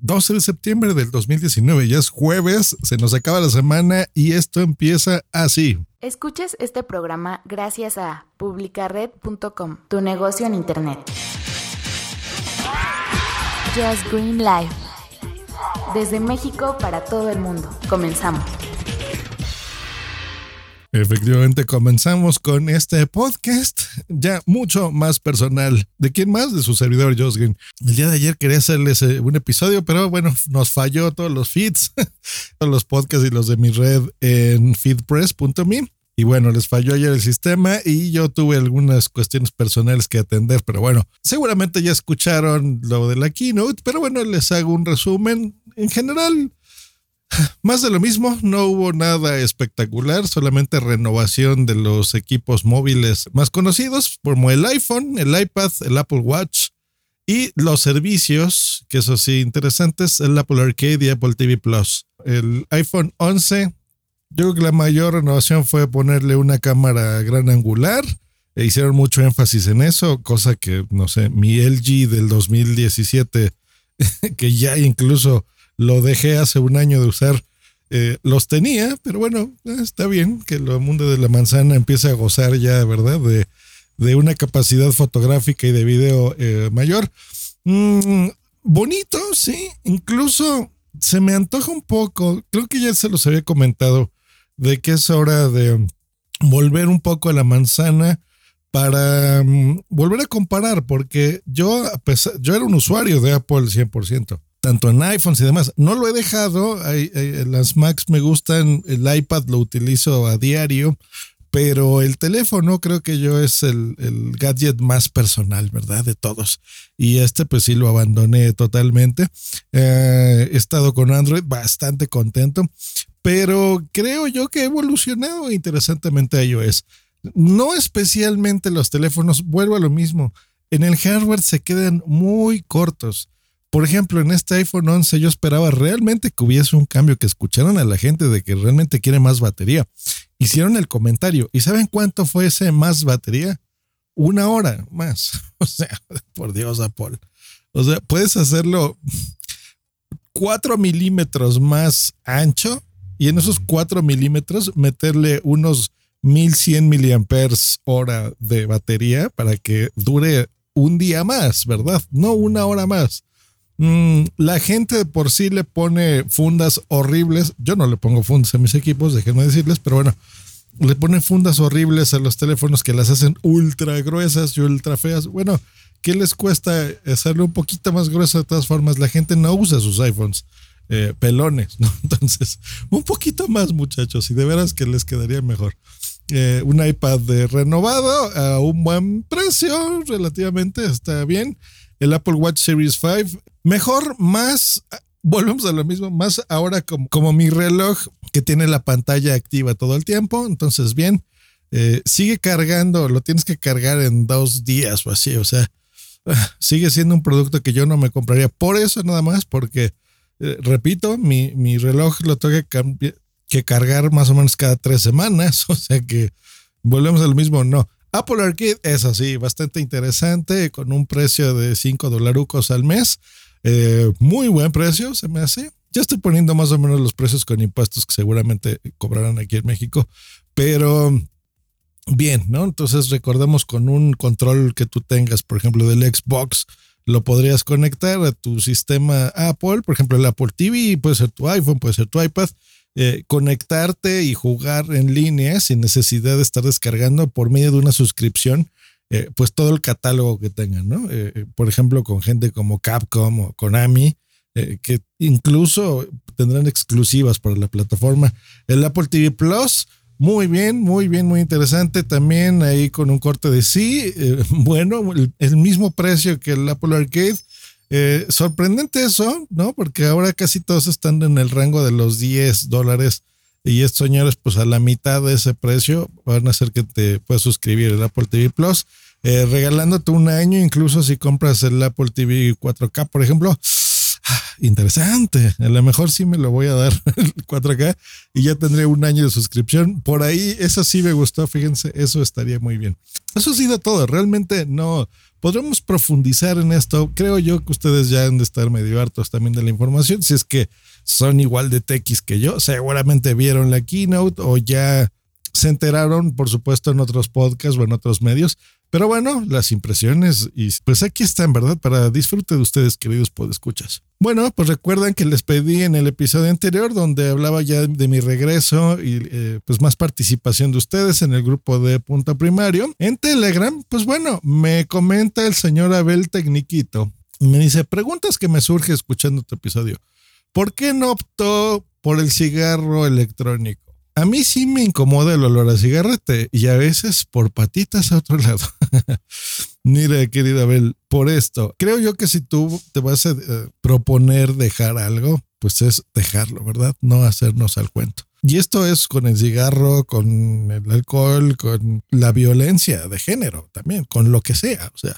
12 de septiembre del 2019, ya es jueves, se nos acaba la semana y esto empieza así. Escuches este programa gracias a publicared.com, tu negocio en Internet. Just Green Life. Desde México para todo el mundo. Comenzamos. Efectivamente, comenzamos con este podcast ya mucho más personal. ¿De quién más? De su servidor, Josgin. El día de ayer quería hacerles eh, un episodio, pero bueno, nos falló todos los feeds, todos los podcasts y los de mi red en feedpress.me. Y bueno, les falló ayer el sistema y yo tuve algunas cuestiones personales que atender, pero bueno, seguramente ya escucharon lo de la keynote, pero bueno, les hago un resumen. En general, más de lo mismo, no hubo nada espectacular, solamente renovación de los equipos móviles más conocidos, como el iPhone, el iPad, el Apple Watch y los servicios, que eso sí, interesantes, el Apple Arcade y Apple TV Plus. El iPhone 11, yo creo que la mayor renovación fue ponerle una cámara gran angular. E hicieron mucho énfasis en eso, cosa que, no sé, mi LG del 2017, que ya incluso lo dejé hace un año de usar. Eh, los tenía, pero bueno, está bien que el mundo de la manzana empiece a gozar ya, ¿verdad? De, de una capacidad fotográfica y de video eh, mayor. Mm, bonito, sí. Incluso se me antoja un poco, creo que ya se los había comentado, de que es hora de volver un poco a la manzana para mm, volver a comparar, porque yo, yo era un usuario de Apple 100% tanto en iPhones y demás. No lo he dejado, las Macs me gustan, el iPad lo utilizo a diario, pero el teléfono creo que yo es el, gadget más personal, ¿verdad? De todos. Y este pues sí lo abandoné totalmente. Eh, he estado con Android bastante contento, pero creo yo que he evolucionado interesantemente a iOS. No especialmente los teléfonos, vuelvo a lo mismo. En el hardware se quedan muy cortos. Por ejemplo, en este iPhone 11 yo esperaba realmente que hubiese un cambio, que escucharan a la gente de que realmente quiere más batería. Hicieron el comentario. ¿Y saben cuánto fue ese más batería? Una hora más. O sea, por Dios, Apple. O sea, puedes hacerlo 4 milímetros más ancho y en esos 4 milímetros meterle unos 1100 miliamperes hora de batería para que dure un día más, ¿verdad? No una hora más. Mm, la gente por sí le pone fundas horribles. Yo no le pongo fundas a mis equipos, déjenme decirles, pero bueno, le pone fundas horribles a los teléfonos que las hacen ultra gruesas y ultra feas. Bueno, ¿qué les cuesta hacerlo un poquito más grueso de todas formas? La gente no usa sus iPhones. Eh, pelones, ¿no? Entonces, un poquito más, muchachos, y de veras que les quedaría mejor. Eh, un iPad renovado a un buen precio, relativamente está bien el Apple Watch Series 5. Mejor, más, volvemos a lo mismo, más ahora como, como mi reloj que tiene la pantalla activa todo el tiempo. Entonces, bien, eh, sigue cargando, lo tienes que cargar en dos días o así. O sea, sigue siendo un producto que yo no me compraría por eso nada más, porque, eh, repito, mi, mi, reloj lo tengo que, que cargar más o menos cada tres semanas. O sea que volvemos a lo mismo, no. Apple Arcade es así, bastante interesante, con un precio de 5 dolarucos al mes. Eh, muy buen precio, se me hace. Ya estoy poniendo más o menos los precios con impuestos que seguramente cobrarán aquí en México, pero bien, ¿no? Entonces recordemos con un control que tú tengas, por ejemplo, del Xbox, lo podrías conectar a tu sistema Apple, por ejemplo, el Apple TV, puede ser tu iPhone, puede ser tu iPad, eh, conectarte y jugar en línea sin necesidad de estar descargando por medio de una suscripción, eh, pues todo el catálogo que tengan, ¿no? Eh, por ejemplo, con gente como Capcom o Konami, que incluso tendrán exclusivas para la plataforma. El Apple TV Plus, muy bien, muy bien, muy interesante. También ahí con un corte de sí, bueno, el, mismo precio que el Apple Arcade. Eh, sorprendente eso, ¿no? Porque ahora casi todos están en el rango de los 10 dólares y estos señores, pues a la mitad de ese precio van a hacer que te puedas suscribir el Apple TV Plus, eh, regalándote un año, incluso si compras el Apple TV 4K, por ejemplo. Ah, interesante. A lo mejor sí me lo voy a dar el 4K y ya tendré un año de suscripción. Por ahí, eso sí me gustó. Fíjense, eso estaría muy bien. Eso ha sido todo. Realmente no podremos profundizar en esto. Creo yo que ustedes ya han de estar medio hartos también de la información. Si es que son igual de techis que yo, seguramente vieron la keynote o ya se enteraron, por supuesto, en otros podcasts o en otros medios. Pero bueno, las impresiones y pues aquí están, ¿verdad? Para disfrute de ustedes, queridos podescuchas. Bueno, pues recuerdan que les pedí en el episodio anterior donde hablaba ya de mi regreso y eh, pues más participación de ustedes en el grupo de Punto Primario. En Telegram, pues bueno, me comenta el señor Abel Tecniquito y me dice, preguntas que me surge escuchando tu episodio. ¿Por qué no optó por el cigarro electrónico? A mí sí me incomoda el olor a cigarrete y a veces por patitas a otro lado. Mira, querida Abel, por esto, creo yo que si tú te vas a eh, proponer dejar algo, pues es dejarlo, ¿verdad? No hacernos al cuento. Y esto es con el cigarro, con el alcohol, con la violencia de género también, con lo que sea. O sea,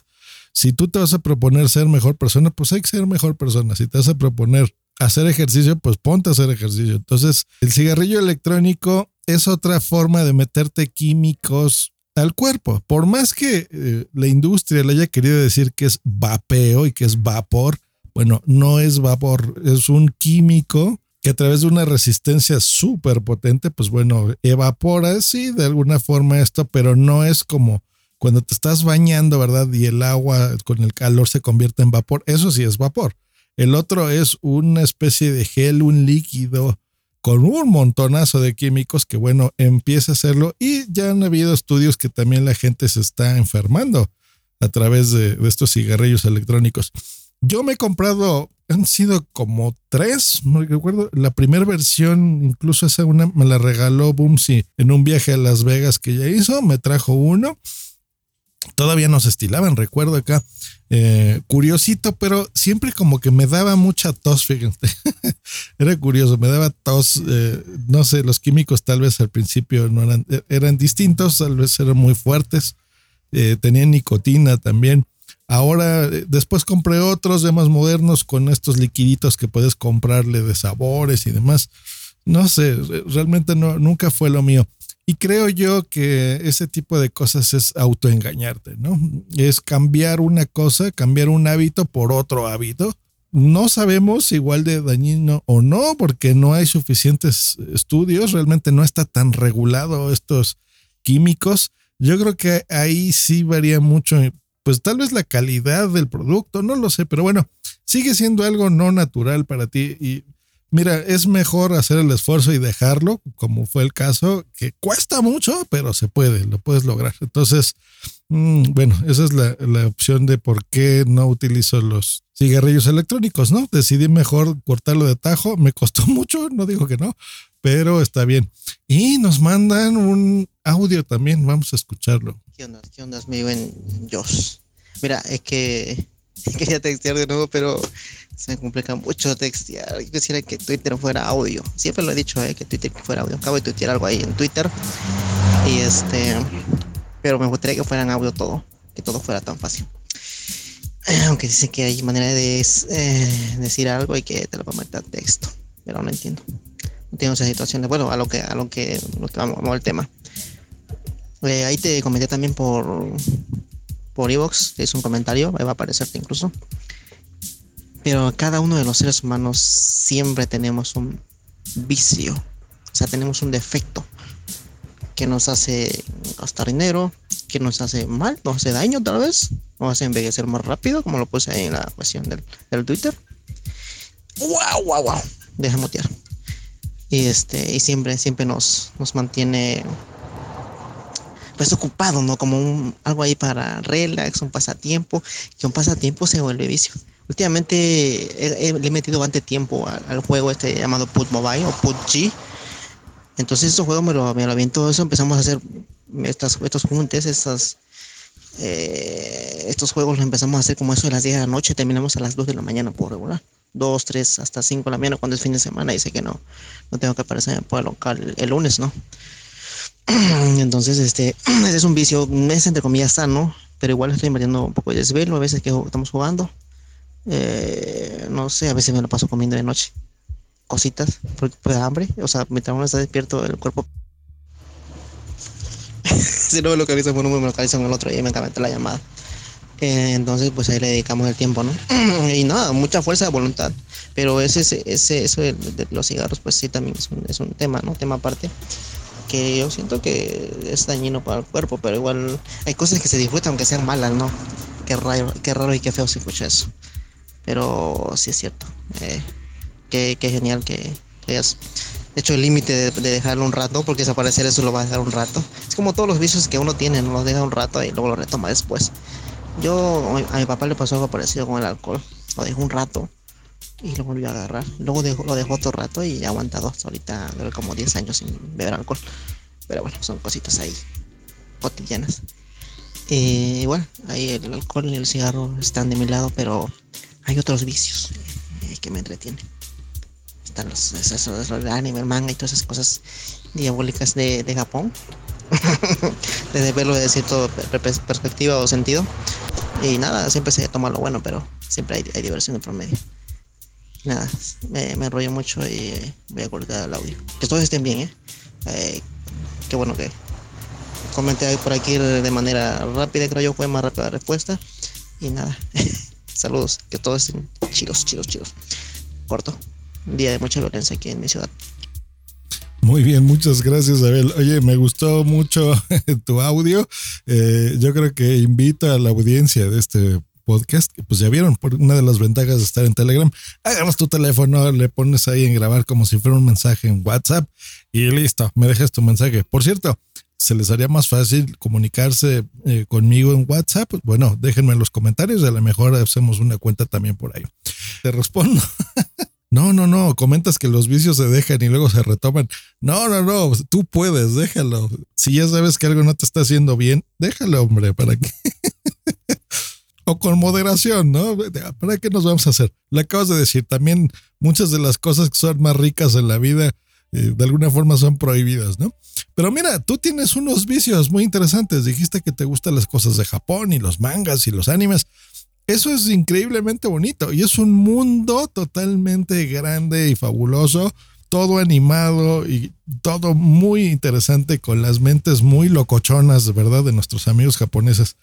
si tú te vas a proponer ser mejor persona, pues hay que ser mejor persona. Si te vas a proponer hacer ejercicio, pues ponte a hacer ejercicio. Entonces, el cigarrillo electrónico es otra forma de meterte químicos al cuerpo. Por más que eh, la industria le haya querido decir que es vapeo y que es vapor, bueno, no es vapor, es un químico que a través de una resistencia súper potente, pues bueno, evapora, sí, de alguna forma esto, pero no es como cuando te estás bañando, ¿verdad? Y el agua con el calor se convierte en vapor. Eso sí es vapor. El otro es una especie de gel, un líquido con un montonazo de químicos que, bueno, empieza a hacerlo. Y ya han habido estudios que también la gente se está enfermando a través de, estos cigarrillos electrónicos. Yo me he comprado, han sido como tres, no recuerdo, la primera versión, incluso esa una me la regaló Boomsy en un viaje a Las Vegas que ya hizo, me trajo uno todavía nos estilaban, recuerdo acá. Eh, curiosito, pero siempre como que me daba mucha tos, fíjense. Era curioso, me daba tos. Eh, no sé, los químicos tal vez al principio no eran, eran distintos, tal vez eran muy fuertes. Eh, tenían nicotina también. Ahora, después compré otros de más modernos con estos liquiditos que puedes comprarle de sabores y demás. No sé, realmente no, nunca fue lo mío. Y creo yo que ese tipo de cosas es autoengañarte, ¿no? Es cambiar una cosa, cambiar un hábito por otro hábito. No sabemos igual de dañino o no, porque no hay suficientes estudios, realmente no está tan regulado estos químicos. Yo creo que ahí sí varía mucho, pues tal vez la calidad del producto, no lo sé, pero bueno, sigue siendo algo no natural para ti y Mira, es mejor hacer el esfuerzo y dejarlo, como fue el caso, que cuesta mucho, pero se puede, lo puedes lograr. Entonces, mm, bueno, esa es la, opción de por qué no utilizo los cigarrillos electrónicos, ¿no? Decidí mejor cortarlo de tajo, me costó mucho, no digo que no, pero está bien. Y nos mandan un audio también, vamos a escucharlo. ¿Qué onda? ¿Qué onda? Me buen Josh. Mira, es que quería textear de nuevo, pero se me complica mucho textear. Yo quisiera que Twitter fuera audio. Siempre lo he dicho, eh, que Twitter fuera audio. Acabo de tuitear algo ahí en Twitter. Y este. Pero me gustaría que fueran audio todo. Que todo fuera tan fácil. Aunque dice que hay manera de eh, decir algo y que te lo va a texto. Pero no entiendo. No tengo esa situación. Bueno, a lo que, a lo que, que vamos, al tema. Eh, ahí te comenté también por por Evox, es un comentario, ahí va a aparecerte incluso. Pero cada uno de los seres humanos siempre tenemos un vicio, o sea, tenemos un defecto que nos hace gastar dinero, que nos hace mal, nos hace daño tal vez, nos hace envejecer más rápido, como lo puse ahí en la cuestión del, del Twitter. ¡Wow, wow, wow! Deja mutear. Y, este, y siempre, siempre nos, nos mantiene pues ocupado, ¿no? Como un, algo ahí para relax, un pasatiempo, que un pasatiempo se vuelve vicio. Últimamente le he metido bastante tiempo al, juego este llamado Put Mobile o PUBG. Entonces estos juegos me lo, me lo todo eso, empezamos a hacer estas, estos juntes, estas Eh, estos juegos los empezamos a hacer como eso de las 10 de la noche, terminamos a las 2 de la mañana por regular. 2, 3, hasta 5 de la mañana cuando es fin de semana. Dice que no, no tengo que aparecer por el local el, lunes, ¿no? Entonces, este, ese es un vicio, es entre comillas sano, pero igual estoy invirtiendo un poco de desvelo a veces que estamos jugando. Eh, no sé, a veces me lo paso comiendo de noche. Cositas, porque pues hambre. O sea, mientras uno está despierto, el cuerpo. si no me localiza por uno, me localiza con el otro y me la llamada. Eh, entonces, pues ahí le dedicamos el tiempo, ¿no? y nada, mucha fuerza de voluntad. Pero ese, ese, eso de, los cigarros, pues sí, también es un, es un tema, ¿no? Tema aparte que yo siento que es dañino para el cuerpo, pero igual hay cosas que se disfrutan aunque sean malas, ¿no? Qué raro, qué raro y qué feo se escucha eso. Pero sí es cierto. Eh, qué, genial que, hayas hecho el límite de, dejarlo un rato, porque desaparecer eso lo va a dejar un rato. Es como todos los vicios que uno tiene, ¿no? Lo deja un rato y luego lo retoma después. Yo, a mi papá le pasó algo parecido con el alcohol. Lo dejó un rato y lo volvió a agarrar. Luego lo dejó otro rato y ha aguantado hasta ahorita, como 10 años sin beber alcohol. Pero bueno, son cositas ahí cotidianas. Eh, igual, ahí el alcohol y el cigarro están de mi lado, pero hay otros vicios eh, que me entretienen. Están los, esos, el anime, manga y todas esas cosas diabólicas de, de Japón. Desde verlo de cierta perspectiva o sentido. Y nada, siempre se toma lo bueno, pero siempre hay, hay diversión en promedio nada, me, me enrollo mucho y voy a cortar el audio. Que todos estén bien, ¿eh? ¿eh? qué bueno que comenté por aquí de manera rápida, creo yo fue más rápida la respuesta. Y nada, saludos, que todos estén chidos, chidos, chidos. Corto, un día de mucha violencia aquí en mi ciudad. Muy bien, muchas gracias, Abel. Oye, me gustó mucho tu audio. Eh, yo creo que invito a la audiencia de este podcast, que pues ya vieron, por una de las ventajas de estar en Telegram, agarras tu teléfono, le pones ahí en grabar como si fuera un mensaje en WhatsApp y listo, me dejas tu mensaje. Por cierto, se les haría más fácil comunicarse eh, conmigo en WhatsApp, bueno, déjenme en los comentarios, a lo mejor hacemos una cuenta también por ahí. Te respondo. No, no, no, comentas que los vicios se dejan y luego se retoman. No, no, no, tú puedes, déjalo. Si ya sabes que algo no te está haciendo bien, déjalo, hombre, para que o con moderación, ¿no? ¿Para qué nos vamos a hacer? Le acabas de decir, también muchas de las cosas que son más ricas en la vida, eh, de alguna forma son prohibidas, ¿no? Pero mira, tú tienes unos vicios muy interesantes. Dijiste que te gustan las cosas de Japón y los mangas y los animes. Eso es increíblemente bonito y es un mundo totalmente grande y fabuloso, todo animado y todo muy interesante con las mentes muy locochonas, ¿verdad? De nuestros amigos japoneses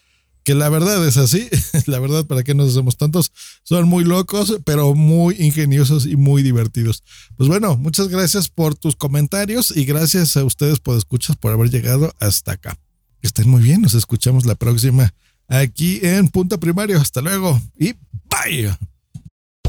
que la verdad es así, la verdad, para qué nos hacemos tantos, son muy locos, pero muy ingeniosos y muy divertidos. Pues bueno, muchas gracias por tus comentarios y gracias a ustedes por escuchas, por haber llegado hasta acá. Que estén muy bien, nos escuchamos la próxima aquí en Punto Primario. Hasta luego y bye.